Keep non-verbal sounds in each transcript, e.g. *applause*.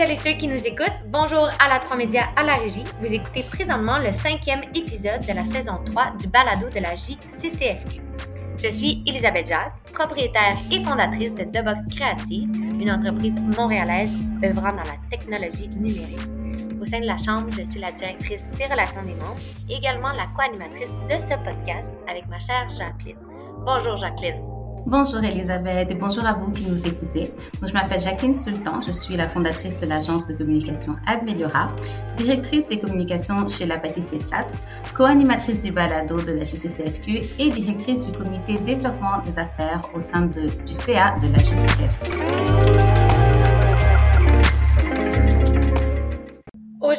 celles et ceux qui nous écoutent, bonjour à la 3 Médias à la régie. Vous écoutez présentement le cinquième épisode de la saison 3 du balado de la JCCFQ. Je suis Elisabeth Jacques, propriétaire et fondatrice de The Box Créative, une entreprise montréalaise œuvrant dans la technologie numérique. Au sein de la Chambre, je suis la directrice des relations des membres et également la co-animatrice de ce podcast avec ma chère Jacqueline. Bonjour Jacqueline. Bonjour Elisabeth et bonjour à vous qui nous écoutez. Donc, je m'appelle Jacqueline Sultan, je suis la fondatrice de l'agence de communication Admeliora, directrice des communications chez La Pâtisserie Plate, co-animatrice du balado de la JCCFQ et directrice du comité développement des affaires au sein du CA de la JCCFQ.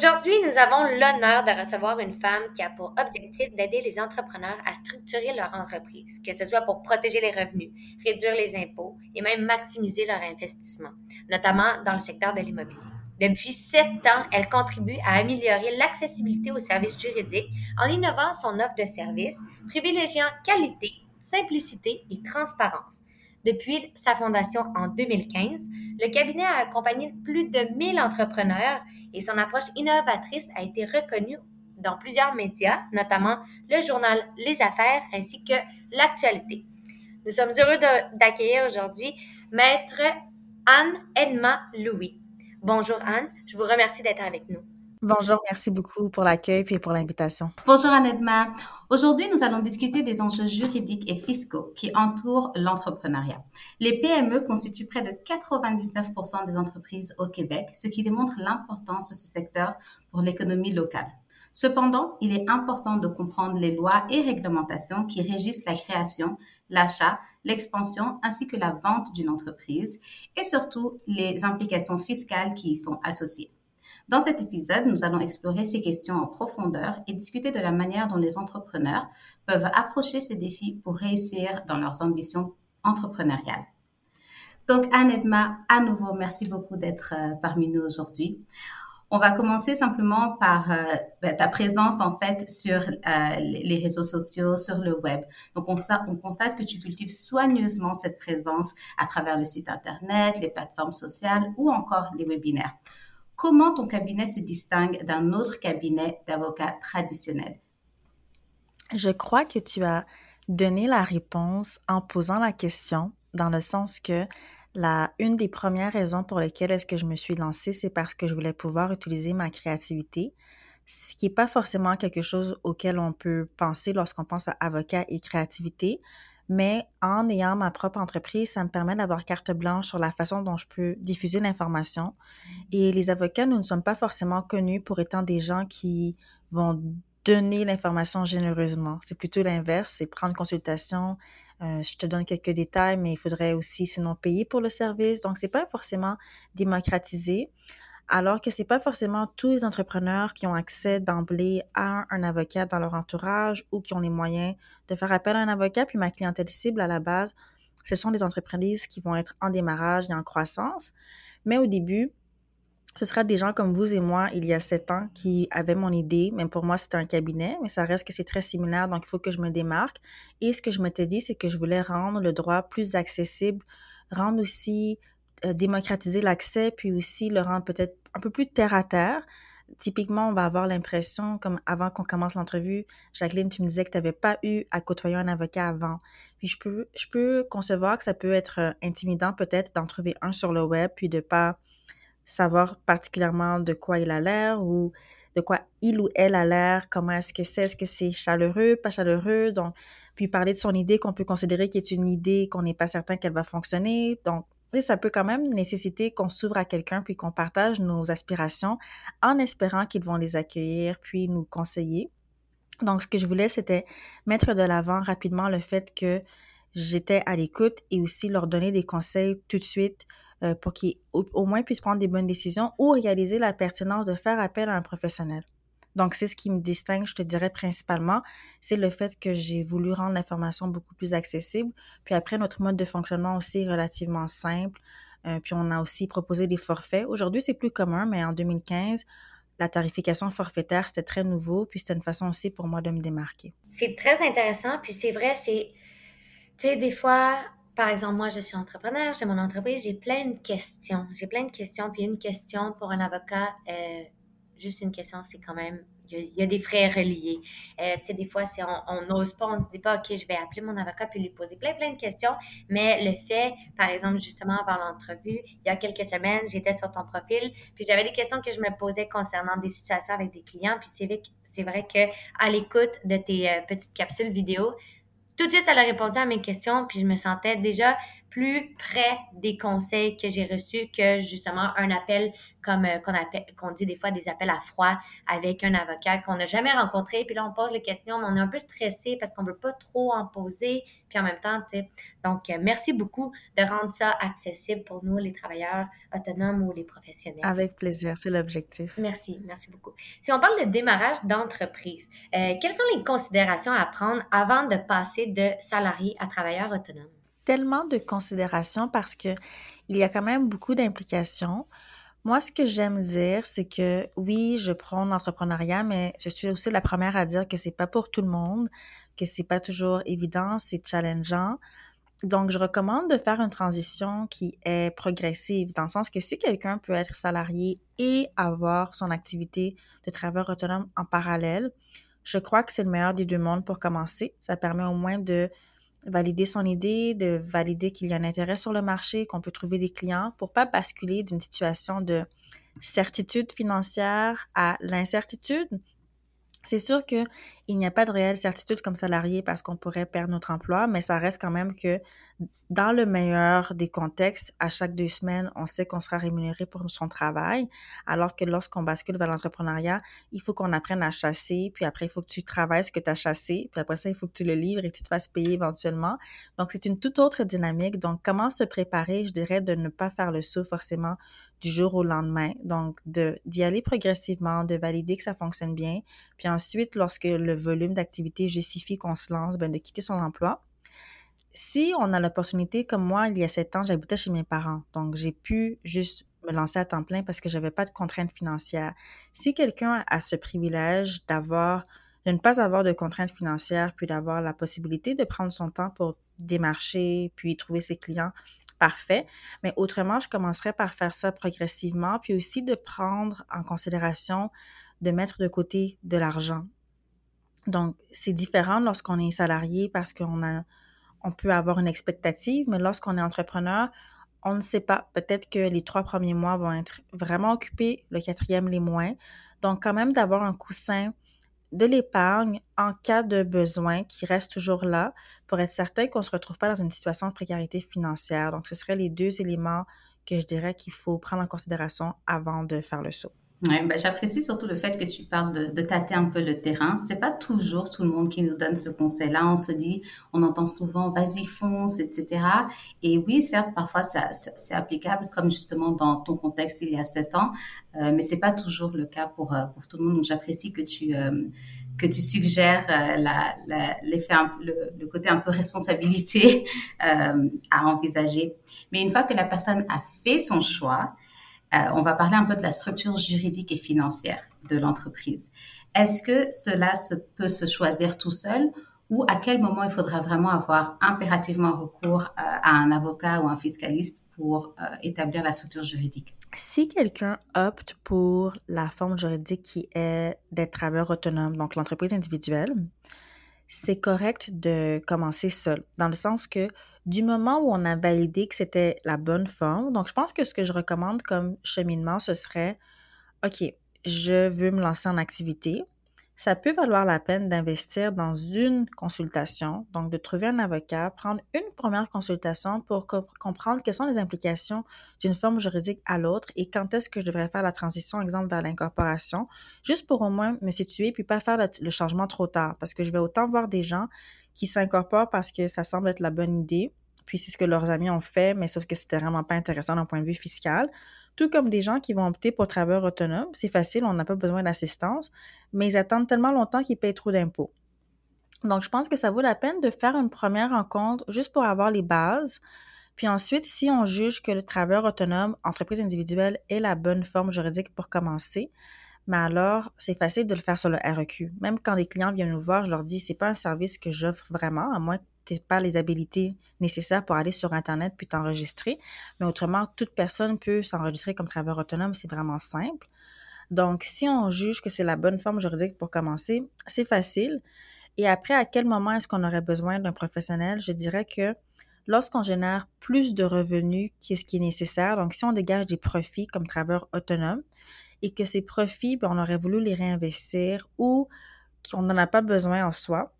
Aujourd'hui, nous avons l'honneur de recevoir une femme qui a pour objectif d'aider les entrepreneurs à structurer leur entreprise, que ce soit pour protéger les revenus, réduire les impôts et même maximiser leur investissement, notamment dans le secteur de l'immobilier. Depuis sept ans, elle contribue à améliorer l'accessibilité aux services juridiques en innovant son offre de services, privilégiant qualité, simplicité et transparence. Depuis sa fondation en 2015, le cabinet a accompagné plus de 1000 entrepreneurs et son approche innovatrice a été reconnue dans plusieurs médias, notamment le journal Les Affaires ainsi que l'actualité. Nous sommes heureux d'accueillir aujourd'hui Maître Anne Edma Louis. Bonjour Anne, je vous remercie d'être avec nous. Bonjour, merci beaucoup pour l'accueil et pour l'invitation. Bonjour Anedma. Aujourd'hui, nous allons discuter des enjeux juridiques et fiscaux qui entourent l'entrepreneuriat. Les PME constituent près de 99% des entreprises au Québec, ce qui démontre l'importance de ce secteur pour l'économie locale. Cependant, il est important de comprendre les lois et réglementations qui régissent la création, l'achat, l'expansion ainsi que la vente d'une entreprise et surtout les implications fiscales qui y sont associées. Dans cet épisode, nous allons explorer ces questions en profondeur et discuter de la manière dont les entrepreneurs peuvent approcher ces défis pour réussir dans leurs ambitions entrepreneuriales. Donc, Anne Edma, à nouveau, merci beaucoup d'être euh, parmi nous aujourd'hui. On va commencer simplement par euh, ben, ta présence en fait sur euh, les réseaux sociaux, sur le web. Donc on, on, constate que tu cultives soigneusement cette présence à travers le site internet, les plateformes sociales ou encore les webinaires. Comment ton cabinet se distingue d'un autre cabinet d'avocats traditionnel? Je crois que tu as donné la réponse en posant la question, dans le sens que la, une des premières raisons pour lesquelles est-ce que je me suis lancée, c'est parce que je voulais pouvoir utiliser ma créativité, ce qui n'est pas forcément quelque chose auquel on peut penser lorsqu'on pense à avocat et créativité, mais en ayant ma propre entreprise, ça me permet d'avoir carte blanche sur la façon dont je peux diffuser l'information. Et les avocats, nous ne sommes pas forcément connus pour étant des gens qui vont donner l'information généreusement. C'est plutôt l'inverse, c'est prendre consultation. Euh, je te donne quelques détails, mais il faudrait aussi sinon payer pour le service. Donc, c'est pas forcément démocratisé alors que ce n'est pas forcément tous les entrepreneurs qui ont accès d'emblée à un avocat dans leur entourage ou qui ont les moyens de faire appel à un avocat. Puis ma clientèle cible à la base, ce sont des entreprises qui vont être en démarrage et en croissance. Mais au début, ce sera des gens comme vous et moi il y a sept ans qui avaient mon idée. Même pour moi, c'était un cabinet, mais ça reste que c'est très similaire, donc il faut que je me démarque. Et ce que je m'étais dit, c'est que je voulais rendre le droit plus accessible, rendre aussi démocratiser l'accès, puis aussi le rendre peut-être un peu plus terre à terre. Typiquement, on va avoir l'impression, comme avant qu'on commence l'entrevue, Jacqueline, tu me disais que tu n'avais pas eu à côtoyer un avocat avant. Puis je peux, je peux concevoir que ça peut être euh, intimidant peut-être d'en trouver un sur le web, puis de pas savoir particulièrement de quoi il a l'air ou de quoi il ou elle a l'air, comment est-ce que c'est, est-ce que c'est chaleureux, pas chaleureux, donc puis parler de son idée qu'on peut considérer qui est une idée qu'on n'est pas certain qu'elle va fonctionner. Donc, ça peut quand même nécessiter qu'on s'ouvre à quelqu'un puis qu'on partage nos aspirations en espérant qu'ils vont les accueillir puis nous conseiller. Donc, ce que je voulais, c'était mettre de l'avant rapidement le fait que j'étais à l'écoute et aussi leur donner des conseils tout de suite euh, pour qu'ils au moins puissent prendre des bonnes décisions ou réaliser la pertinence de faire appel à un professionnel. Donc, c'est ce qui me distingue, je te dirais principalement, c'est le fait que j'ai voulu rendre l'information beaucoup plus accessible. Puis après, notre mode de fonctionnement aussi est relativement simple. Euh, puis on a aussi proposé des forfaits. Aujourd'hui, c'est plus commun, mais en 2015, la tarification forfaitaire, c'était très nouveau. Puis c'était une façon aussi pour moi de me démarquer. C'est très intéressant. Puis c'est vrai, c'est, tu sais, des fois, par exemple, moi, je suis entrepreneur, j'ai mon entreprise, j'ai plein de questions. J'ai plein de questions, puis une question pour un avocat, euh, juste une question, c'est quand même, il y, a, des frais reliés. Euh, tu sais, des fois, c'est, on n'ose pas, on se dit pas, OK, je vais appeler mon avocat puis lui poser plein, plein de questions. Mais le fait, par exemple, justement, avant l'entrevue, il y a quelques semaines, j'étais sur ton profil, puis j'avais des questions que je me posais concernant des situations avec des clients, puis c'est vrai, c'est vrai qu'à l'écoute de tes euh, petites capsules vidéo, tout de suite, elle a répondu à mes questions, puis je me sentais déjà plus près des conseils que j'ai reçus que justement un appel comme euh, qu'on appelle qu'on dit des fois des appels à froid avec un avocat qu'on n'a jamais rencontré. Puis là on pose les questions mais on est un peu stressé parce qu'on veut pas trop en poser. Puis en même temps tu sais donc euh, merci beaucoup de rendre ça accessible pour nous les travailleurs autonomes ou les professionnels. Avec plaisir c'est l'objectif. Merci merci beaucoup. Si on parle de démarrage d'entreprise euh, quelles sont les considérations à prendre avant de passer de salarié à travailleur autonome? Tellement de considérations parce que il y a quand même beaucoup d'implications. Moi, ce que j'aime dire, c'est que oui, je prends l'entrepreneuriat, mais je suis aussi la première à dire que c'est pas pour tout le monde, que c'est pas toujours évident, c'est challengeant. Donc, je recommande de faire une transition qui est progressive, dans le sens que si quelqu'un peut être salarié et avoir son activité de travailleur autonome en parallèle, je crois que c'est le meilleur des deux mondes pour commencer. Ça permet au moins de valider son idée, de valider qu'il y a un intérêt sur le marché, qu'on peut trouver des clients pour pas basculer d'une situation de certitude financière à l'incertitude. C'est sûr qu'il n'y a pas de réelle certitude comme salarié parce qu'on pourrait perdre notre emploi, mais ça reste quand même que dans le meilleur des contextes, à chaque deux semaines, on sait qu'on sera rémunéré pour son travail, alors que lorsqu'on bascule vers l'entrepreneuriat, il faut qu'on apprenne à chasser, puis après, il faut que tu travailles ce que tu as chassé, puis après ça, il faut que tu le livres et que tu te fasses payer éventuellement. Donc, c'est une toute autre dynamique. Donc, comment se préparer, je dirais, de ne pas faire le saut forcément du jour au lendemain. Donc, d'y aller progressivement, de valider que ça fonctionne bien. Puis ensuite, lorsque le volume d'activité justifie qu'on se lance, ben, de quitter son emploi si on a l'opportunité, comme moi, il y a sept ans, j'habitais chez mes parents. Donc, j'ai pu juste me lancer à temps plein parce que j'avais pas de contraintes financières. Si quelqu'un a ce privilège d'avoir, de ne pas avoir de contraintes financières, puis d'avoir la possibilité de prendre son temps pour démarcher, puis trouver ses clients, parfait. Mais autrement, je commencerai par faire ça progressivement, puis aussi de prendre en considération de mettre de côté de l'argent. Donc, c'est différent lorsqu'on est salarié parce qu'on a on peut avoir une expectative, mais lorsqu'on est entrepreneur, on ne sait pas. Peut-être que les trois premiers mois vont être vraiment occupés, le quatrième les moins. Donc, quand même d'avoir un coussin de l'épargne en cas de besoin qui reste toujours là pour être certain qu'on ne se retrouve pas dans une situation de précarité financière. Donc, ce seraient les deux éléments que je dirais qu'il faut prendre en considération avant de faire le saut. Ouais, ben, j'apprécie surtout le fait que tu parles de, de tâter un peu le terrain. C'est pas toujours tout le monde qui nous donne ce conseil-là. On se dit, on entend souvent, vas-y, fonce, etc. Et oui, certes, parfois, c'est applicable, comme justement dans ton contexte il y a sept ans, euh, mais c'est pas toujours le cas pour, euh, pour tout le monde. Donc, j'apprécie que tu, euh, que tu suggères euh, la, la, le, le, côté un peu responsabilité *laughs* euh, à envisager. Mais une fois que la personne a fait son choix, on va parler un peu de la structure juridique et financière de l'entreprise. Est-ce que cela se, peut se choisir tout seul ou à quel moment il faudra vraiment avoir impérativement recours euh, à un avocat ou un fiscaliste pour euh, établir la structure juridique? Si quelqu'un opte pour la forme juridique qui est d'être travailleur autonome, donc l'entreprise individuelle, c'est correct de commencer seul, dans le sens que du moment où on a validé que c'était la bonne forme, donc je pense que ce que je recommande comme cheminement, ce serait, OK, je veux me lancer en activité, ça peut valoir la peine d'investir dans une consultation, donc de trouver un avocat, prendre une première consultation pour comprendre quelles sont les implications d'une forme juridique à l'autre et quand est-ce que je devrais faire la transition, exemple, vers l'incorporation, juste pour au moins me situer puis pas faire le, changement trop tard parce que je vais autant voir des gens qui s'incorporent parce que ça semble être la bonne idée, puis c'est ce que leurs amis ont fait, mais sauf que c'était vraiment pas intéressant d'un point de vue fiscal tout comme des gens qui vont opter pour travailleur autonome. C'est facile, on n'a pas besoin d'assistance, mais ils attendent tellement longtemps qu'ils payent trop d'impôts. Donc, je pense que ça vaut la peine de faire une première rencontre juste pour avoir les bases. Puis ensuite, si on juge que le travailleur autonome, entreprise individuelle, est la bonne forme juridique pour commencer, mais alors, c'est facile de le faire sur le REQ. Même quand les clients viennent nous voir, je leur dis, c'est pas un service que j'offre vraiment, à moins tu n'as pas les habilités nécessaires pour aller sur Internet puis t'enregistrer. Mais autrement, toute personne peut s'enregistrer comme travailleur autonome, c'est vraiment simple. Donc, si on juge que c'est la bonne forme juridique pour commencer, c'est facile. Et après, à quel moment est-ce qu'on aurait besoin d'un professionnel? Je dirais que lorsqu'on génère plus de revenus qu'est-ce qui est nécessaire, donc si on dégage des profits comme travailleur autonome et que ces profits, ben, on aurait voulu les réinvestir ou qu'on n'en a pas besoin en soi,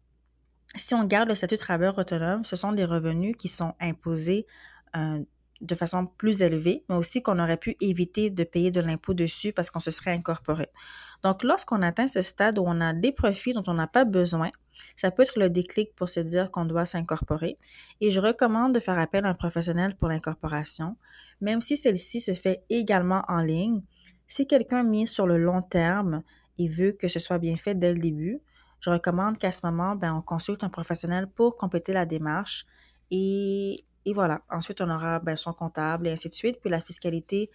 si on garde le statut de travailleur autonome, ce sont des revenus qui sont imposés euh, de façon plus élevée, mais aussi qu'on aurait pu éviter de payer de l'impôt dessus parce qu'on se serait incorporé. Donc, lorsqu'on atteint ce stade où on a des profits dont on n'a pas besoin, ça peut être le déclic pour se dire qu'on doit s'incorporer. Et je recommande de faire appel à un professionnel pour l'incorporation, même si celle-ci se fait également en ligne. Si quelqu'un mise sur le long terme et veut que ce soit bien fait dès le début, je recommande qu'à ce moment, ben, on consulte un professionnel pour compléter la démarche et et voilà. Ensuite, on aura ben, son comptable et ainsi de suite. Puis la fiscalité,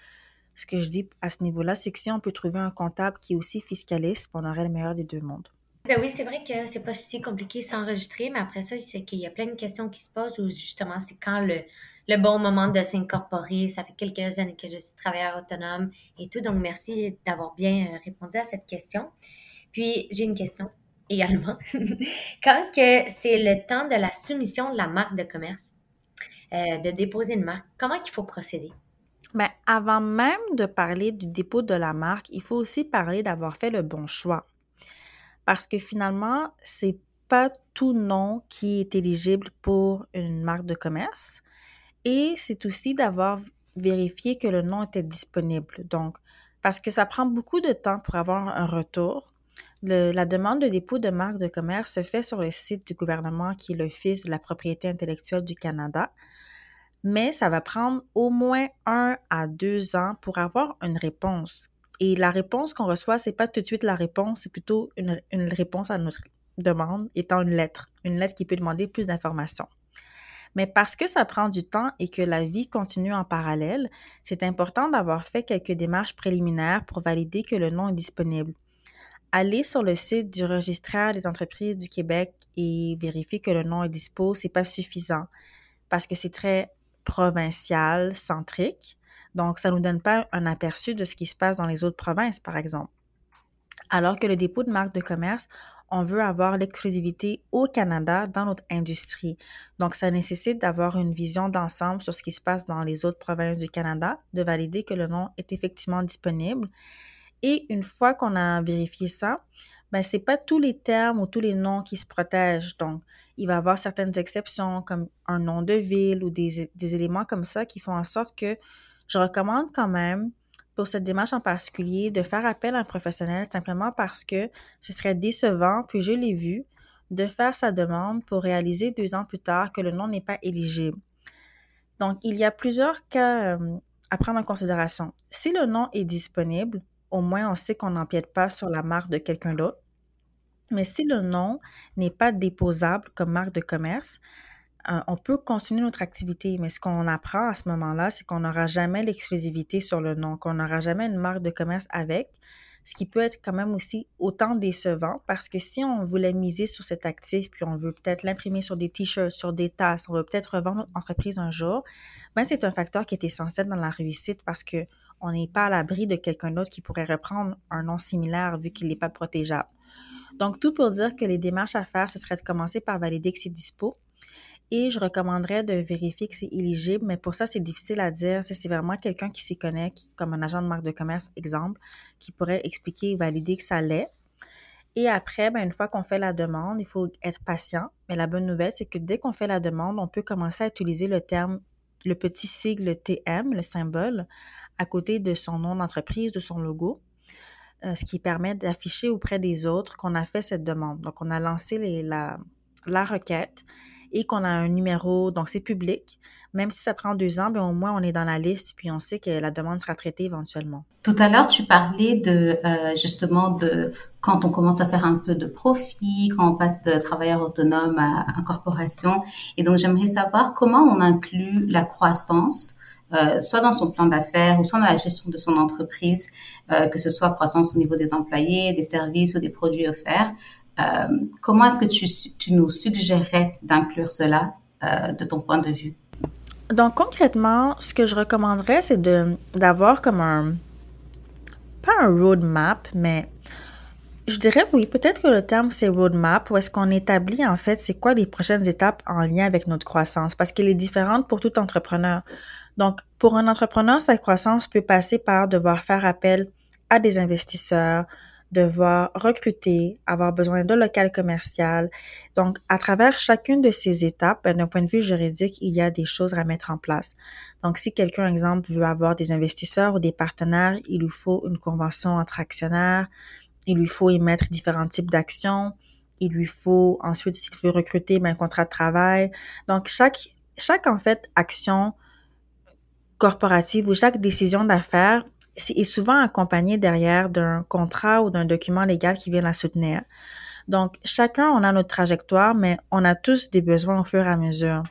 ce que je dis à ce niveau-là, c'est que si on peut trouver un comptable qui est aussi fiscaliste, on aurait le meilleur des deux mondes. Ben oui, c'est vrai que c'est pas si compliqué s'enregistrer, mais après ça, c'est qu'il y a plein de questions qui se posent où justement, c'est quand le, le bon moment de s'incorporer. Ça fait quelques années que je suis travailleur autonome et tout, donc merci d'avoir bien euh, répondu à cette question. Puis, j'ai une question également. *laughs* quand c'est le temps de la soumission de la marque de commerce, euh, de déposer une marque, comment il faut procéder? Ben, avant même de parler du dépôt de la marque, il faut aussi parler d'avoir fait le bon choix. Parce que finalement, c'est pas tout nom qui est éligible pour une marque de commerce. Et c'est aussi d'avoir vérifié que le nom était disponible. Donc, parce que ça prend beaucoup de temps pour avoir un retour. la demande de dépôt de marque de commerce se fait sur le site du gouvernement qui est l'Office de la propriété intellectuelle du Canada mais ça va prendre au moins un à deux ans pour avoir une réponse. Et la réponse qu'on reçoit, c'est pas tout de suite la réponse, c'est plutôt une, réponse à notre demande étant une lettre, une lettre qui peut demander plus d'informations. Mais parce que ça prend du temps et que la vie continue en parallèle, c'est important d'avoir fait quelques démarches préliminaires pour valider que le nom est disponible. Aller sur le site du registraire des entreprises du Québec et vérifier que le nom est dispo, c'est pas suffisant parce que c'est très provincial, centrique. Donc, ça ne nous donne pas un aperçu de ce qui se passe dans les autres provinces, par exemple. Alors que le dépôt de marque de commerce, on veut avoir l'exclusivité au Canada dans notre industrie. Donc, ça nécessite d'avoir une vision d'ensemble sur ce qui se passe dans les autres provinces du Canada, de valider que le nom est effectivement disponible. Et une fois qu'on a vérifié ça, ben, c'est pas tous les termes ou tous les noms qui se protègent. Donc, il va y avoir certaines exceptions comme un nom de ville ou des, éléments comme ça qui font en sorte que je recommande quand même pour cette démarche en particulier de faire appel à un professionnel simplement parce que ce serait décevant, puis je l'ai vu, de faire sa demande pour réaliser deux ans plus tard que le nom n'est pas éligible. Donc, il y a plusieurs cas euh, à prendre en considération. Si le nom est disponible, au moins on sait qu'on n'empiète pas sur la marque de quelqu'un d'autre. Mais si le nom n'est pas déposable comme marque de commerce, on peut continuer notre activité. Mais ce qu'on apprend à ce moment-là, c'est qu'on n'aura jamais l'exclusivité sur le nom, qu'on n'aura jamais une marque de commerce avec, ce qui peut être quand même aussi autant décevant parce que si on voulait miser sur cet actif, puis on veut peut-être l'imprimer sur des t-shirts, sur des tasses, on veut peut-être revendre notre entreprise un jour, ben c'est un facteur qui est essentiel dans la réussite parce que on n'est pas à l'abri de quelqu'un d'autre qui pourrait reprendre un nom similaire vu qu'il n'est pas protégeable. Donc, tout pour dire que les démarches à faire, ce serait de commencer par valider que c'est dispo. Et je recommanderais de vérifier que c'est éligible, mais pour ça, c'est difficile à dire. C'est vraiment quelqu'un qui s'y connaît, comme un agent de marque de commerce, exemple, qui pourrait expliquer et valider que ça l'est. Et après, ben, une fois qu'on fait la demande, il faut être patient. Mais la bonne nouvelle, c'est que dès qu'on fait la demande, on peut commencer à utiliser le terme, le petit sigle TM, le symbole, à côté de son nom d'entreprise, de son logo, euh, ce qui permet d'afficher auprès des autres qu'on a fait cette demande. Donc, on a lancé la requête et qu'on a un numéro, donc c'est public. Même si ça prend deux ans, bien, au moins on est dans la liste puis on sait que la demande sera traitée éventuellement. Tout à l'heure, tu parlais de euh, justement de quand on commence à faire un peu de profit, quand on passe de travailleur autonome à incorporation. Et donc j'aimerais savoir comment on inclut la croissance euh, soit dans son plan d'affaires ou soit dans la gestion de son entreprise, euh, que ce soit croissance au niveau des employés, des services ou des produits offerts, comment est-ce que tu, nous suggérerais d'inclure cela de ton point de vue? Donc concrètement, ce que je recommanderais, c'est d'avoir comme un pas un roadmap, mais je dirais oui, peut-être que le terme c'est roadmap, où est-ce qu'on établit en fait c'est quoi les prochaines étapes en lien avec notre croissance, parce qu'elle est différente pour tout entrepreneur. Donc, pour un entrepreneur, sa croissance peut passer par devoir faire appel à des investisseurs, devoir recruter, avoir besoin de local commercial. Donc, à travers chacune de ces étapes, ben, d'un point de vue juridique, il y a des choses à mettre en place. Donc, si quelqu'un, exemple, veut avoir des investisseurs ou des partenaires, il lui faut une convention entre actionnaires, il lui faut émettre différents types d'actions, il lui faut ensuite, s'il veut recruter, ben, un contrat de travail. Donc, chaque, chaque, en fait, action corporative ou chaque décision d'affaires est souvent accompagné derrière d'un contrat ou d'un document légal qui vient la soutenir. Donc, chacun, on a notre trajectoire, mais on a tous des besoins au fur et à mesure.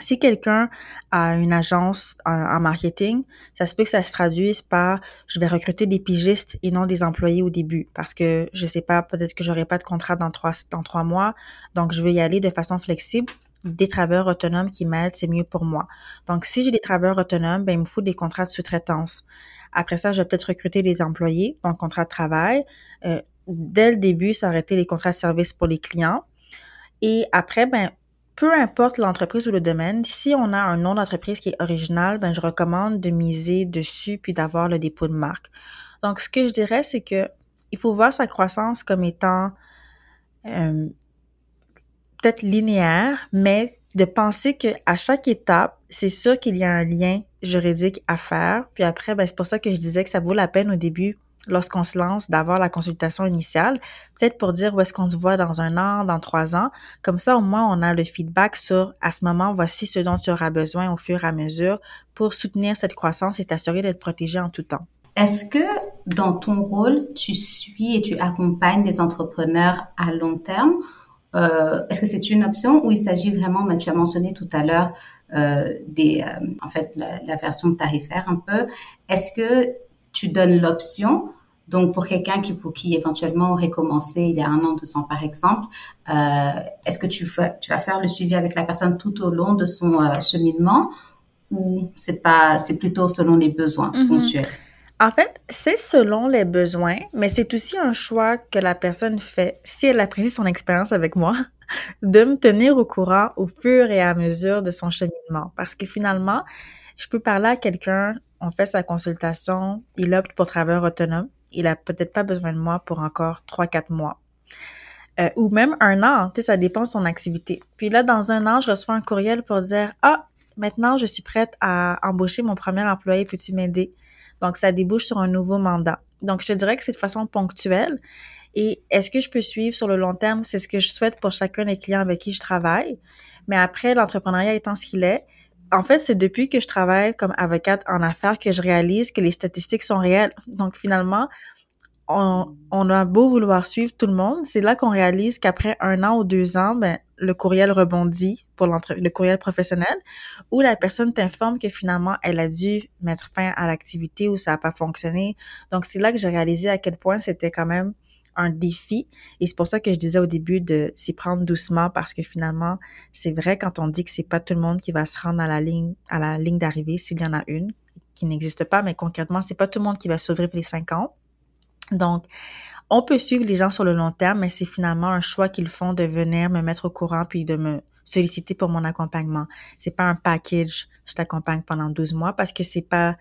Si quelqu'un a une agence en, marketing, ça se peut que ça se traduise par je vais recruter des pigistes et non des employés au début parce que je sais pas, peut-être que j'aurai pas de contrat dans trois, dans trois mois, donc je vais y aller de façon flexible des travailleurs autonomes qui m'aident, c'est mieux pour moi. Donc, si j'ai des travailleurs autonomes, ben, il me faut des contrats de sous-traitance. Après ça, je vais peut-être recruter des employés, donc contrat de travail. Euh, dès le début, ça aurait été les contrats de service pour les clients. Et après, ben, peu importe l'entreprise ou le domaine, si on a un nom d'entreprise qui est original, ben, je recommande de miser dessus puis d'avoir le dépôt de marque. Donc, ce que je dirais, c'est que il faut voir sa croissance comme étant euh, peut-être linéaire, mais de penser qu'à chaque étape, c'est sûr qu'il y a un lien juridique à faire. Puis après, ben, c'est pour ça que je disais que ça vaut la peine au début, lorsqu'on se lance, d'avoir la consultation initiale, peut-être pour dire où est-ce qu'on se voit dans un an, dans trois ans. Comme ça, au moins, on a le feedback sur, à ce moment, voici ce dont tu auras besoin au fur et à mesure pour soutenir cette croissance et t'assurer d'être protégé en tout temps. Est-ce que dans ton rôle, tu suis et tu accompagnes des entrepreneurs à long terme est-ce que c'est une option ou il s'agit vraiment, ben, tu as mentionné tout à l'heure euh, des, euh, en fait, la, version tarifaire un peu. Est-ce que tu donnes l'option donc, pour quelqu'un qui, pour qui éventuellement aurait commencé il y a un an, deux ans, par exemple, est-ce que tu, tu vas faire le suivi avec la personne tout au long de son cheminement ou c'est pas, c'est plutôt selon les besoins mm-hmm. ponctuels? En fait, c'est selon les besoins, mais c'est aussi un choix que la personne fait si elle apprécie son expérience avec moi, *laughs* de me tenir au courant au fur et à mesure de son cheminement. Parce que finalement, je peux parler à quelqu'un, on fait sa consultation, il opte pour travailleur autonome, il a peut-être pas besoin de moi pour encore trois, quatre mois. Euh, ou même un an, tu sais, ça dépend de son activité. Puis là, dans un an, je reçois un courriel pour dire, ah, maintenant, je suis prête à embaucher mon premier employé, peux-tu m'aider? Donc, ça débouche sur un nouveau mandat. Donc, je te dirais que c'est de façon ponctuelle. Et est-ce que je peux suivre sur le long terme? C'est ce que je souhaite pour chacun des clients avec qui je travaille. Mais après, l'entrepreneuriat étant ce qu'il est, en fait, c'est depuis que je travaille comme avocate en affaires que je réalise que les statistiques sont réelles. Donc, finalement, on, on, a beau vouloir suivre tout le monde, c'est là qu'on réalise qu'après un an ou deux ans, ben, le courriel rebondit pour le courriel professionnel, où la personne t'informe que finalement, elle a dû mettre fin à l'activité ou ça n'a pas fonctionné. Donc, c'est là que j'ai réalisé à quel point c'était quand même un défi. Et c'est pour ça que je disais au début de s'y prendre doucement parce que finalement, c'est vrai quand on dit que c'est pas tout le monde qui va se rendre à la ligne, à la ligne d'arrivée s'il y en a une qui n'existe pas, mais concrètement, c'est pas tout le monde qui va survivre les cinq ans. Donc, on peut suivre les gens sur le long terme, mais c'est finalement un choix qu'ils font de venir me mettre au courant puis de me solliciter pour mon accompagnement. C'est pas un package, je t'accompagne pendant 12 mois parce que c'est pas,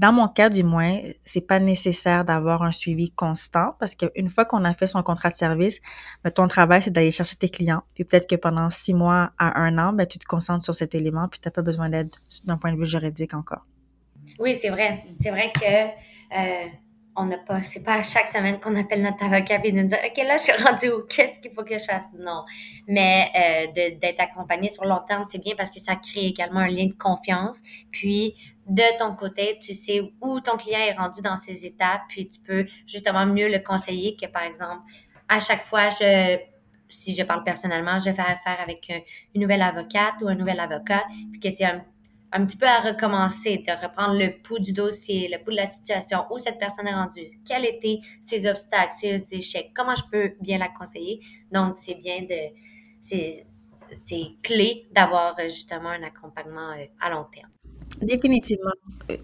dans mon cas du moins, c'est pas nécessaire d'avoir un suivi constant parce qu'une fois qu'on a fait son contrat de service, ben, ton travail c'est d'aller chercher tes clients. Puis peut-être que pendant six mois à un an, ben, tu te concentres sur cet élément puis t'as pas besoin d'aide d'un point de vue juridique encore. Oui, c'est vrai. C'est vrai que euh, on n'a pas, c'est pas à chaque semaine qu'on appelle notre avocat et nous dire, OK, là, je suis rendu où? Qu'est-ce qu'il faut que je fasse? Non. Mais euh, d'être accompagné sur long terme, c'est bien parce que ça crée également un lien de confiance. Puis, de ton côté, tu sais où ton client est rendu dans ses étapes, puis tu peux justement mieux le conseiller que, par exemple, à chaque fois, je, si je parle personnellement, je fais affaire avec une nouvelle avocate ou un nouvel avocat, puis que c'est un un petit peu à recommencer, de reprendre le pouls du dossier, le pouls de la situation, où cette personne est rendue, quels étaient ses obstacles, ses échecs, comment je peux bien la conseiller. Donc, c'est bien de, c'est, c'est clé d'avoir euh, justement un accompagnement euh, à long terme. Définitivement.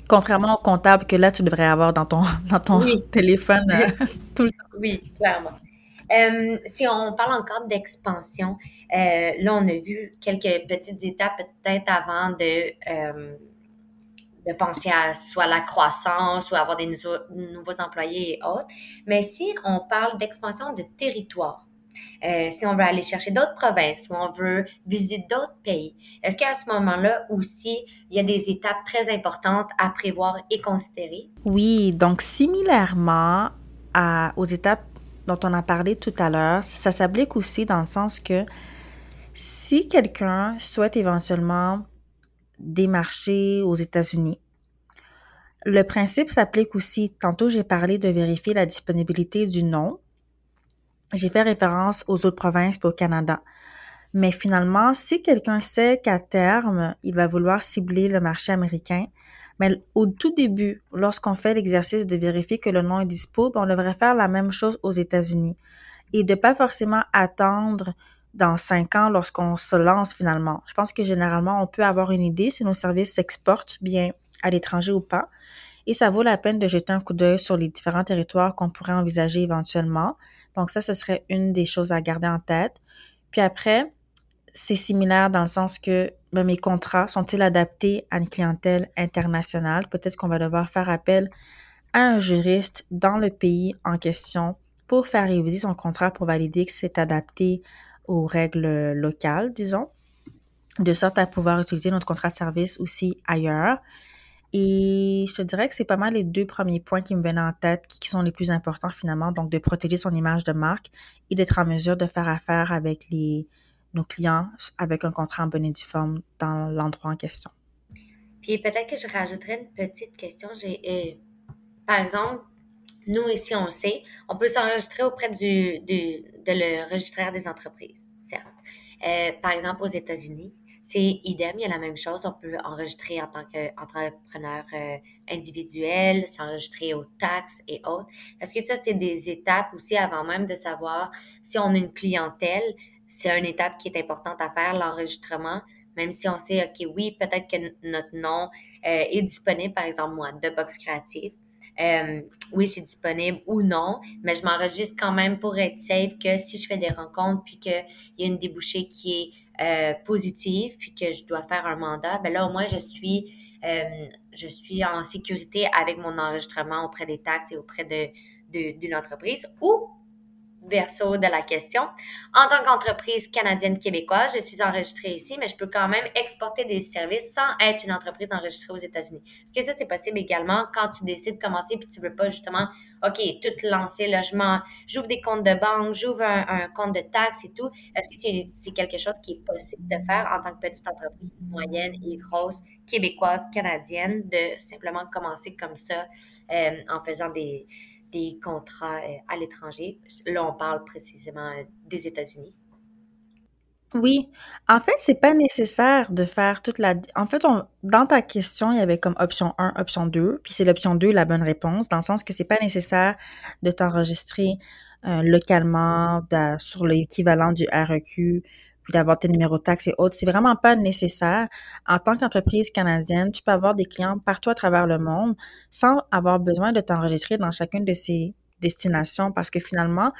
Contrairement au comptable que là, tu devrais avoir dans ton, *laughs* dans ton téléphone *laughs* tout le temps. Oui, clairement. Euh, si on parle encore d'expansion, euh, là, on a vu quelques petites étapes peut-être avant de, euh, de penser à soit la croissance ou avoir des nouveaux, employés et autres. Mais si on parle d'expansion de territoire, si on veut aller chercher d'autres provinces ou on veut visiter d'autres pays, est-ce qu'à ce, moment-là aussi, il y a des étapes très importantes à prévoir et considérer? Oui, donc similairement aux étapes dont on a parlé tout à l'heure, ça s'applique aussi dans le sens que si quelqu'un souhaite éventuellement démarcher aux États-Unis, le principe s'applique aussi. Tantôt, j'ai parlé de vérifier la disponibilité du nom. J'ai fait référence aux autres provinces et au Canada. Mais finalement, si quelqu'un sait qu'à terme, il va vouloir cibler le marché américain, mais au tout début, lorsqu'on fait l'exercice de vérifier que le nom est dispo, ben, on devrait faire la même chose aux États-Unis et de pas forcément attendre dans cinq ans lorsqu'on se lance finalement. Je pense que généralement, on peut avoir une idée si nos services s'exportent bien à l'étranger ou pas. Et ça vaut la peine de jeter un coup d'œil sur les différents territoires qu'on pourrait envisager éventuellement. Donc ça, ce serait une des choses à garder en tête. Puis après, c'est similaire dans le sens que ben, mes contrats sont-ils adaptés à une clientèle internationale? Peut-être qu'on va devoir faire appel à un juriste dans le pays en question pour faire réviser son contrat pour valider que c'est adapté aux règles locales, disons, de sorte à pouvoir utiliser notre contrat de service aussi ailleurs. Et je te dirais que c'est pas mal les deux premiers points qui me viennent en tête, qui sont les plus importants finalement, donc de protéger son image de marque et d'être en mesure de faire affaire avec les, nos clients avec un contrat en bonne et dans l'endroit en question. Puis peut-être que je rajouterais une petite question. Euh, par exemple, nous ici, on sait, on peut s'enregistrer auprès du, du, de le registraire des entreprises, certes. Euh, par exemple, aux États-Unis, c'est idem, il y a la même chose. On peut enregistrer en tant qu'entrepreneur euh, individuel, s'enregistrer aux taxes et autres. Parce que ça, c'est des étapes aussi avant même de savoir si on a une clientèle, c'est une étape qui est importante à faire, l'enregistrement, même si on sait, OK, oui, peut-être que notre nom euh, est disponible, par exemple, moi, de Box Créative. Euh, oui, c'est disponible ou non, mais je m'enregistre quand même pour être safe que si je fais des rencontres puis qu'il y a une débouchée qui est euh, positive puis que je dois faire un mandat, ben là, au moins, je suis, suis en sécurité avec mon enregistrement auprès des taxes et auprès d'une entreprise ou verso de la question. En tant qu'entreprise canadienne-québécoise, je suis enregistrée ici, mais je peux quand même exporter des services sans être une entreprise enregistrée aux États-Unis. Est-ce que ça, c'est possible également quand tu décides de commencer puis tu veux pas justement, OK, tout lancer, logement, j'ouvre des comptes de banque, j'ouvre un, compte de taxes et tout. Est-ce que c'est quelque chose qui est possible de faire en tant que petite entreprise moyenne et grosse, québécoise, canadienne, de simplement commencer comme ça euh, en faisant des des contrats euh, à l'étranger. Là, on parle précisément euh, des États-Unis. Oui, en fait, c'est pas nécessaire de faire toute la. En fait, dans ta question, il y avait comme option 1, option 2, puis c'est l'option 2 la bonne réponse, dans le sens que c'est pas nécessaire de t'enregistrer euh, localement sur l'équivalent du REQ d'avoir tes numéros de taxes et autres. C'est vraiment pas nécessaire. En tant qu'entreprise canadienne, tu peux avoir des clients partout à travers le monde sans avoir besoin de t'enregistrer dans chacune de ces destinations parce que finalement,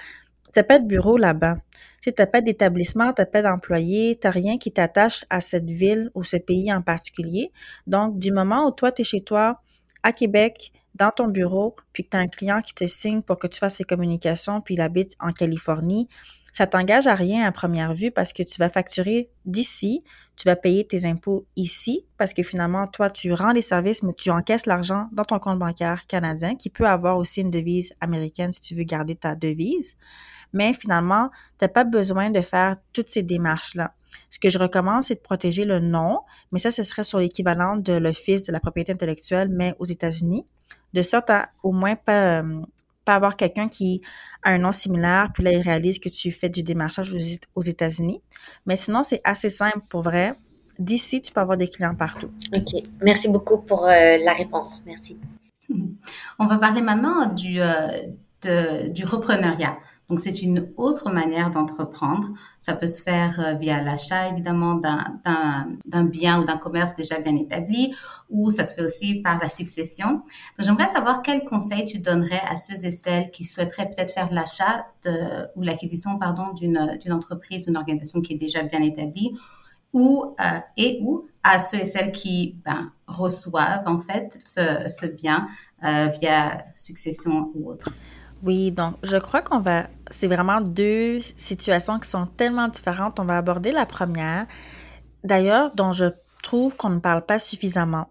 tu n'as pas de bureau là-bas. Tu n'as pas d'établissement, tu n'as pas d'employé, tu n'as rien qui t'attache à cette ville ou ce pays en particulier. Donc, du moment où toi, tu es chez toi, à Québec, dans ton bureau, puis que tu as un client qui te signe pour que tu fasses ses communications, puis il habite en Californie, ça t'engage à rien à première vue parce que tu vas facturer d'ici, tu vas payer tes impôts ici parce que finalement, toi, tu rends les services, mais tu encaisses l'argent dans ton compte bancaire canadien qui peut avoir aussi une devise américaine si tu veux garder ta devise. Mais finalement, tu n'as pas besoin de faire toutes ces démarches-là. Ce que je recommande, c'est de protéger le nom, mais ça, ce serait sur l'équivalent de l'Office de la propriété intellectuelle, mais aux États-Unis, de sorte à au moins pas euh, pas avoir quelqu'un qui a un nom similaire, puis là, il réalise que tu fais du démarchage aux États-Unis. Mais sinon, c'est assez simple pour vrai d'ici, tu peux avoir des clients partout. OK. Merci beaucoup pour euh, la réponse. Merci. *laughs* On va parler maintenant du, euh, du repreneuriat. Donc, c'est une autre manière d'entreprendre. Ça peut se faire euh, via l'achat, évidemment, d'un bien ou d'un commerce déjà bien établi, ou ça se fait aussi par la succession. Donc, j'aimerais savoir quels conseils tu donnerais à ceux et celles qui souhaiteraient peut-être faire l'achat ou l'acquisition, pardon, d'une entreprise, d'une organisation qui est déjà bien établie, ou euh, et ou à ceux et celles qui ben, reçoivent en fait ce, bien euh, via succession ou autre. Oui, donc je crois qu'on va, c'est vraiment deux situations qui sont tellement différentes. On va aborder la première, d'ailleurs, dont je trouve qu'on ne parle pas suffisamment,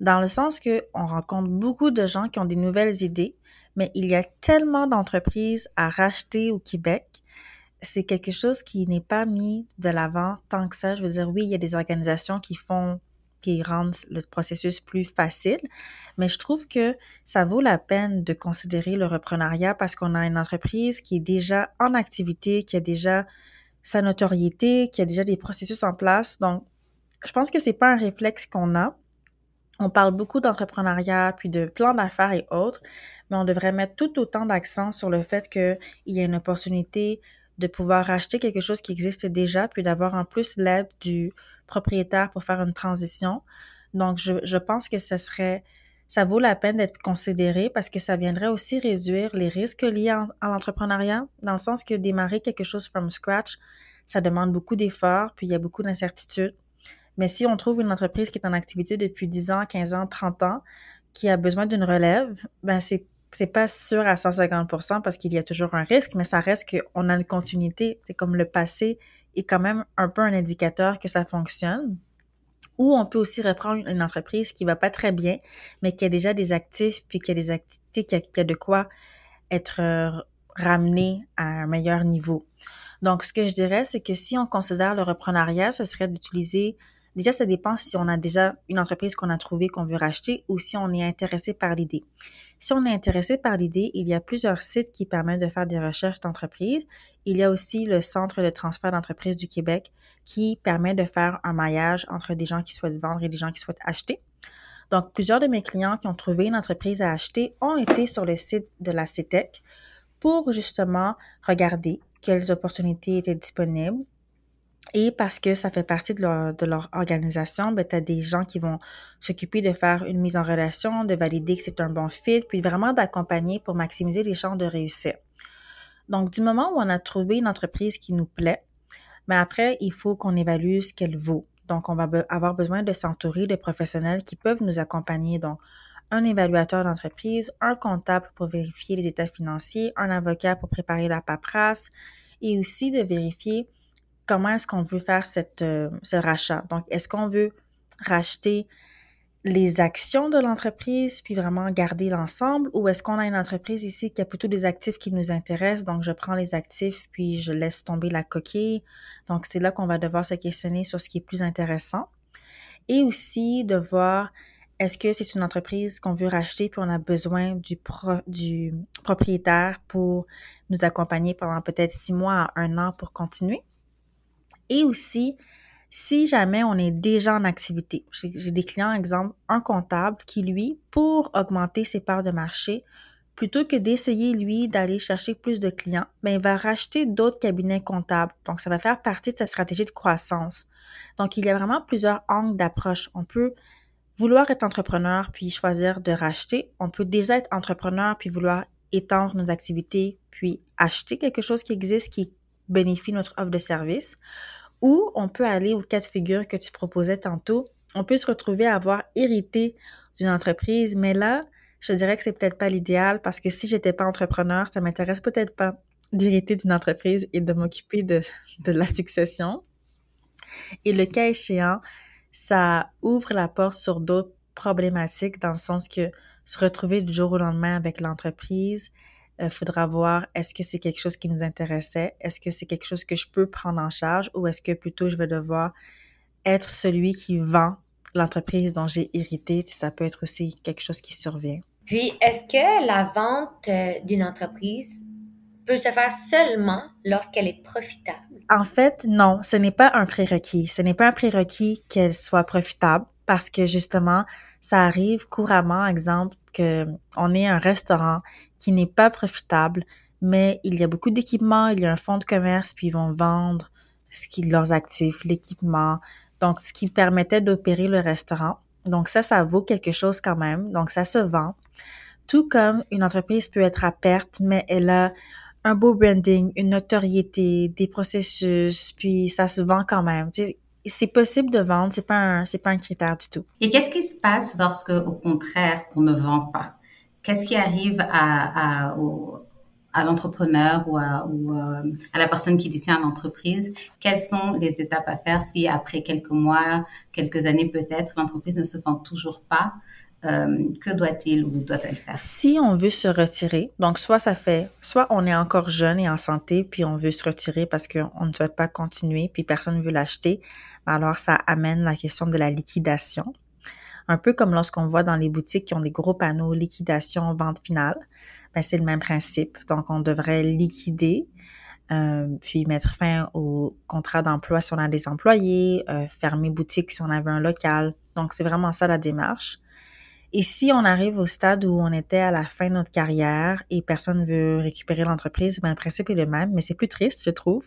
dans le sens que on rencontre beaucoup de gens qui ont des nouvelles idées, mais il y a tellement d'entreprises à racheter au Québec c'est quelque chose qui n'est pas mis de l'avant tant que ça. Je veux dire, oui, il y a des organisations qui font, qui rendent le processus plus facile, mais je trouve que ça vaut la peine de considérer le reprenariat parce qu'on a une entreprise qui est déjà en activité, qui a déjà sa notoriété, qui a déjà des processus en place. Donc, je pense que c'est pas un réflexe qu'on a. On parle beaucoup d'entrepreneuriat, puis de plans d'affaires et autres, mais on devrait mettre tout autant d'accent sur le fait qu'il y a une opportunité de pouvoir acheter quelque chose qui existe déjà, puis d'avoir en plus l'aide du propriétaire pour faire une transition. Donc, je, je pense que ce serait, ça vaut la peine d'être considéré parce que ça viendrait aussi réduire les risques liés à, l'entrepreneuriat, dans le sens que démarrer quelque chose from scratch, ça demande beaucoup d'efforts, puis il y a beaucoup d'incertitudes. Mais si on trouve une entreprise qui est en activité depuis 10 ans, 15 ans, 30 ans, qui a besoin d'une relève, ben c'est c'est pas sûr à 150% parce qu'il y a toujours un risque, mais ça reste qu'on a une continuité. C'est comme le passé est quand même un peu un indicateur que ça fonctionne. Ou on peut aussi reprendre une entreprise qui va pas très bien, mais qui a déjà des actifs, puis qui a des activités, qui a, de quoi être euh, ramené à un meilleur niveau. Donc, ce que je dirais, c'est que si on considère le reprenariat, ce serait d'utiliser Déjà, ça dépend si on a déjà une entreprise qu'on a trouvée qu'on veut racheter ou si on est intéressé par l'idée. Si on est intéressé par l'idée, il y a plusieurs sites qui permettent de faire des recherches d'entreprise. Il y a aussi le Centre de transfert d'entreprise du Québec qui permet de faire un maillage entre des gens qui souhaitent vendre et des gens qui souhaitent acheter. Donc, plusieurs de mes clients qui ont trouvé une entreprise à acheter ont été sur le site de la CETEC pour justement regarder quelles opportunités étaient disponibles, et parce que ça fait partie de leur, organisation, ben, tu as des gens qui vont s'occuper de faire une mise en relation, de valider que c'est un bon fit, puis vraiment d'accompagner pour maximiser les chances de réussir. Donc, du moment où on a trouvé une entreprise qui nous plaît, mais ben, après, il faut qu'on évalue ce qu'elle vaut. Donc, on va avoir besoin de s'entourer de professionnels qui peuvent nous accompagner. Donc, un évaluateur d'entreprise, un comptable pour vérifier les états financiers, un avocat pour préparer la paperasse et aussi de vérifier comment est-ce qu'on veut faire euh, ce rachat? Donc, est-ce qu'on veut racheter les actions de l'entreprise, puis vraiment garder l'ensemble, ou est-ce qu'on a une entreprise ici qui a plutôt des actifs qui nous intéressent, donc je prends les actifs, puis je laisse tomber la coquille. Donc, c'est là qu'on va devoir se questionner sur ce qui est plus intéressant. Et aussi de voir est-ce que c'est une entreprise qu'on veut racheter, puis on a besoin du, du propriétaire pour nous accompagner pendant peut-être six mois à un an pour continuer? Et aussi, si jamais on est déjà en activité, j'ai des clients, exemple, un comptable qui, lui, pour augmenter ses parts de marché, plutôt que d'essayer, lui, d'aller chercher plus de clients, ben, il va racheter d'autres cabinets comptables. Donc, ça va faire partie de sa stratégie de croissance. Donc, il y a vraiment plusieurs angles d'approche. On peut vouloir être entrepreneur puis choisir de racheter. On peut déjà être entrepreneur puis vouloir étendre nos activités puis acheter quelque chose qui existe qui bénéficie notre offre de service. Ou on peut aller au cas de figure que tu proposais tantôt. On peut se retrouver à avoir hérité d'une entreprise, mais là, je dirais que c'est peut-être pas l'idéal parce que si j'étais pas entrepreneur, ça m'intéresse peut-être pas d'hériter d'une entreprise et de m'occuper de, *laughs* de la succession. Et le cas échéant, ça ouvre la porte sur d'autres problématiques dans le sens que se retrouver du jour au lendemain avec l'entreprise, euh, faudra voir est-ce que c'est quelque chose qui nous intéressait, est-ce que c'est quelque chose que je peux prendre en charge? Ou est-ce que plutôt je vais devoir être celui qui vend l'entreprise dont j'ai hérité, ça peut être aussi quelque chose qui survient. Puis, est-ce que la vente euh, d'une entreprise peut se faire seulement lorsqu'elle est profitable? En fait, non, ce n'est pas un prérequis. Ce n'est pas un prérequis qu'elle soit profitable parce que justement, ça arrive couramment, exemple, que on ait un restaurant qui n'est pas profitable, mais il y a beaucoup d'équipements, il y a un fonds de commerce, puis ils vont vendre ce qui leurs actifs, l'équipement, donc ce qui permettait d'opérer le restaurant. Donc ça, ça vaut quelque chose quand même. Donc ça se vend. Tout comme une entreprise peut être à perte, mais elle a un beau branding, une notoriété, des processus, puis ça se vend quand même. C'est possible de vendre, c'est pas c'est pas un critère du tout. Et qu'est-ce qui se passe lorsque, au contraire, on ne vend pas? Qu'est-ce qui arrive à, à, l'entrepreneur ou euh, à, la personne qui détient l'entreprise, quelles sont les étapes à faire si après quelques mois, quelques années peut-être, l'entreprise ne se vend toujours pas? Euh, que doit-il ou doit-elle faire? Si on veut se retirer, donc soit ça fait, soit on est encore jeune et en santé, puis on veut se retirer parce qu'on ne souhaite pas continuer, puis personne ne veut l'acheter, alors ça amène la question de la liquidation. Un peu comme lorsqu'on voit dans les boutiques qui ont des gros panneaux liquidation, vente finale. Ben, c'est le même principe. Donc, on devrait liquider, euh, puis mettre fin au contrat d'emploi si on a des employés, euh, fermer boutique si on avait un local. Donc, c'est vraiment ça la démarche. Et si on arrive au stade où on était à la fin de notre carrière et personne ne veut récupérer l'entreprise, ben, le principe est le même, mais c'est plus triste, je trouve,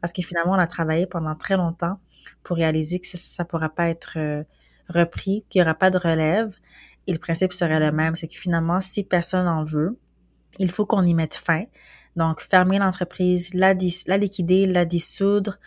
parce que finalement, on a travaillé pendant très longtemps pour réaliser que ça ne pourra pas être euh, repris, qu'il n'y aura pas de relève. Et le principe serait le même, c'est que finalement, si personne en veut, il faut qu'on y mette fin. Donc, fermer l'entreprise, la, la liquider, la dissoudre,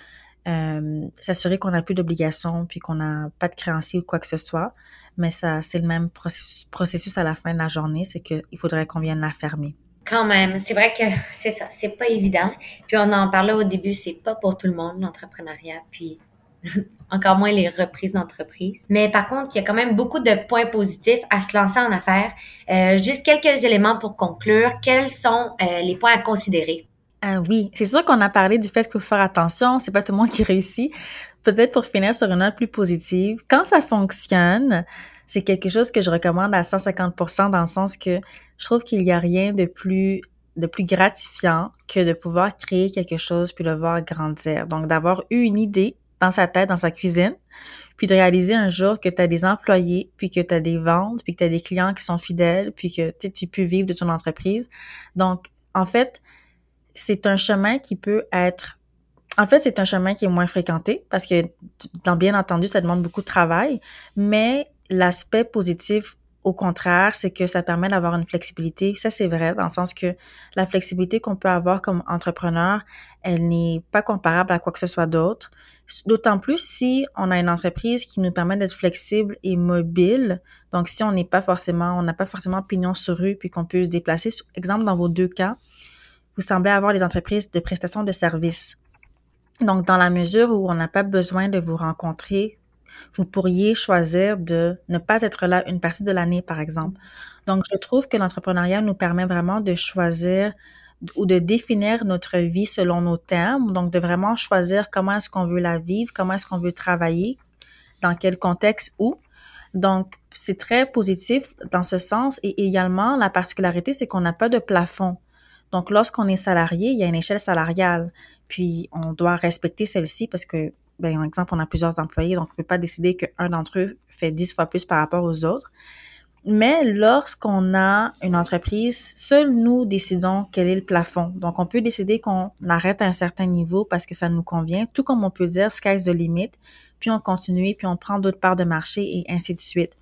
euh, s'assurer qu'on n'a plus d'obligations puis qu'on n'a pas de créanciers ou quoi que ce soit. Mais ça, c'est le même processus, à la fin de la journée, c'est qu'il faudrait qu'on vienne la fermer. Quand même, c'est vrai que c'est ça, c'est pas évident. Puis on en parlait au début, c'est pas pour tout le monde l'entrepreneuriat. Puis *laughs* encore moins les reprises d'entreprise. Mais par contre, il y a quand même beaucoup de points positifs à se lancer en affaires. Euh, juste quelques éléments pour conclure. Quels sont euh, les points à considérer? Ah oui, c'est sûr qu'on a parlé du fait qu'il faut faire attention, c'est pas tout le monde qui réussit. Peut-être pour finir sur une note plus positive, quand ça fonctionne, c'est quelque chose que je recommande à 150% dans le sens que je trouve qu'il n'y a rien de plus de plus gratifiant que de pouvoir créer quelque chose puis le voir grandir. Donc d'avoir eu une idée, dans sa tête, dans sa cuisine, puis de réaliser un jour que tu as des employés, puis que tu as des ventes, puis que tu as des clients qui sont fidèles, puis que tu peux vivre de ton entreprise. Donc, en fait, c'est un chemin qui peut être... En fait, c'est un chemin qui est moins fréquenté parce que, bien entendu, ça demande beaucoup de travail, mais l'aspect positif au contraire, c'est que ça permet d'avoir une flexibilité. Ça, c'est vrai, dans le sens que la flexibilité qu'on peut avoir comme entrepreneur, elle n'est pas comparable à quoi que ce soit d'autre. D'autant plus si on a une entreprise qui nous permet d'être flexible et mobile. Donc, si on n'est pas forcément, on n'a pas forcément pignon sur rue puis qu'on peut se déplacer. Exemple, dans vos deux cas, vous semblez avoir des entreprises de prestation de services. Donc, dans la mesure où on n'a pas besoin de vous rencontrer vous pourriez choisir de ne pas être là une partie de l'année, par exemple. Donc, je trouve que l'entrepreneuriat nous permet vraiment de choisir ou de définir notre vie selon nos termes, donc de vraiment choisir comment est-ce qu'on veut la vivre, comment est-ce qu'on veut travailler, dans quel contexte, où. Donc, c'est très positif dans ce sens. Et également, la particularité, c'est qu'on n'a pas de plafond. Donc, lorsqu'on est salarié, il y a une échelle salariale. Puis, on doit respecter celle-ci parce que ben, par exemple, on a plusieurs employés, donc on ne peut pas décider qu'un d'entre eux fait dix fois plus par rapport aux autres. Mais lorsqu'on a une entreprise, seuls nous décidons quel est le plafond. Donc, on peut décider qu'on arrête à un certain niveau parce que ça nous convient, tout comme on peut dire sky's the limit, puis on continue, puis on prend d'autres parts de marché et ainsi de suite.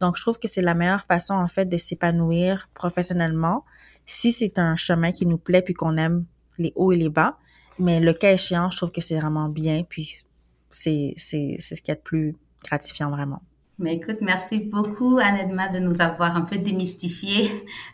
Donc, je trouve que c'est la meilleure façon, en fait, de s'épanouir professionnellement si c'est un chemin qui nous plaît puis qu'on aime les hauts et les bas. Mais le cas échéant, je trouve que c'est vraiment bien. Puis c'est, ce qui est le plus gratifiant vraiment. Mais écoute, merci beaucoup, Anedma, de nous avoir un peu démystifié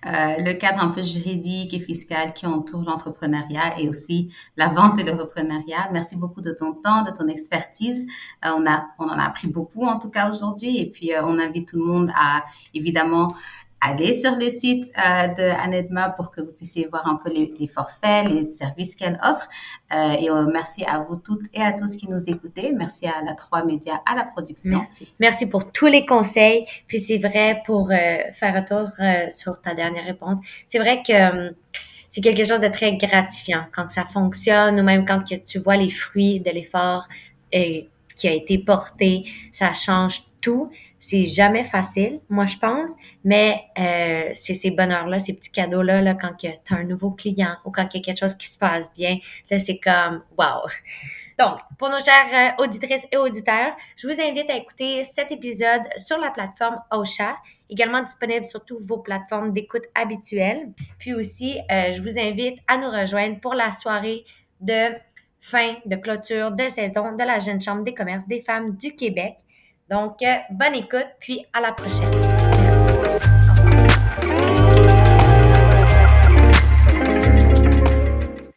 euh, le cadre un peu juridique et fiscal qui entoure l'entrepreneuriat et aussi la vente et le reprenariat. Merci beaucoup de ton temps, de ton expertise. Euh, on, a, on en a appris beaucoup, en tout cas, aujourd'hui. Et puis, euh, on invite tout le monde à, évidemment, allez sur le site euh, de Anedma pour que vous puissiez voir un peu les, forfaits, les services qu'elle offre. Euh, et euh, merci à vous toutes et à tous qui nous écoutez. Merci à la Trois Médias, à la production. Merci, pour tous les conseils. Puis c'est vrai, pour faire un tour sur ta dernière réponse, c'est vrai que c'est quelque chose de très gratifiant quand ça fonctionne ou même quand tu vois les fruits de l'effort euh, qui a été porté. Ça change tout. C'est jamais facile, moi, je pense, mais euh, c'est ces bonheurs-là, ces petits cadeaux-là, là, quand tu as un nouveau client ou quand il y a quelque chose qui se passe bien, là, c'est comme wow! Donc, pour nos chères euh, auditrices et auditeurs, je vous invite à écouter cet épisode sur la plateforme OSHA, également disponible sur toutes vos plateformes d'écoute habituelles. Puis aussi, euh, je vous invite à nous rejoindre pour la soirée de fin de clôture de saison de la Jeune Chambre des commerces des femmes du Québec. Donc, euh, bonne écoute, puis à la prochaine.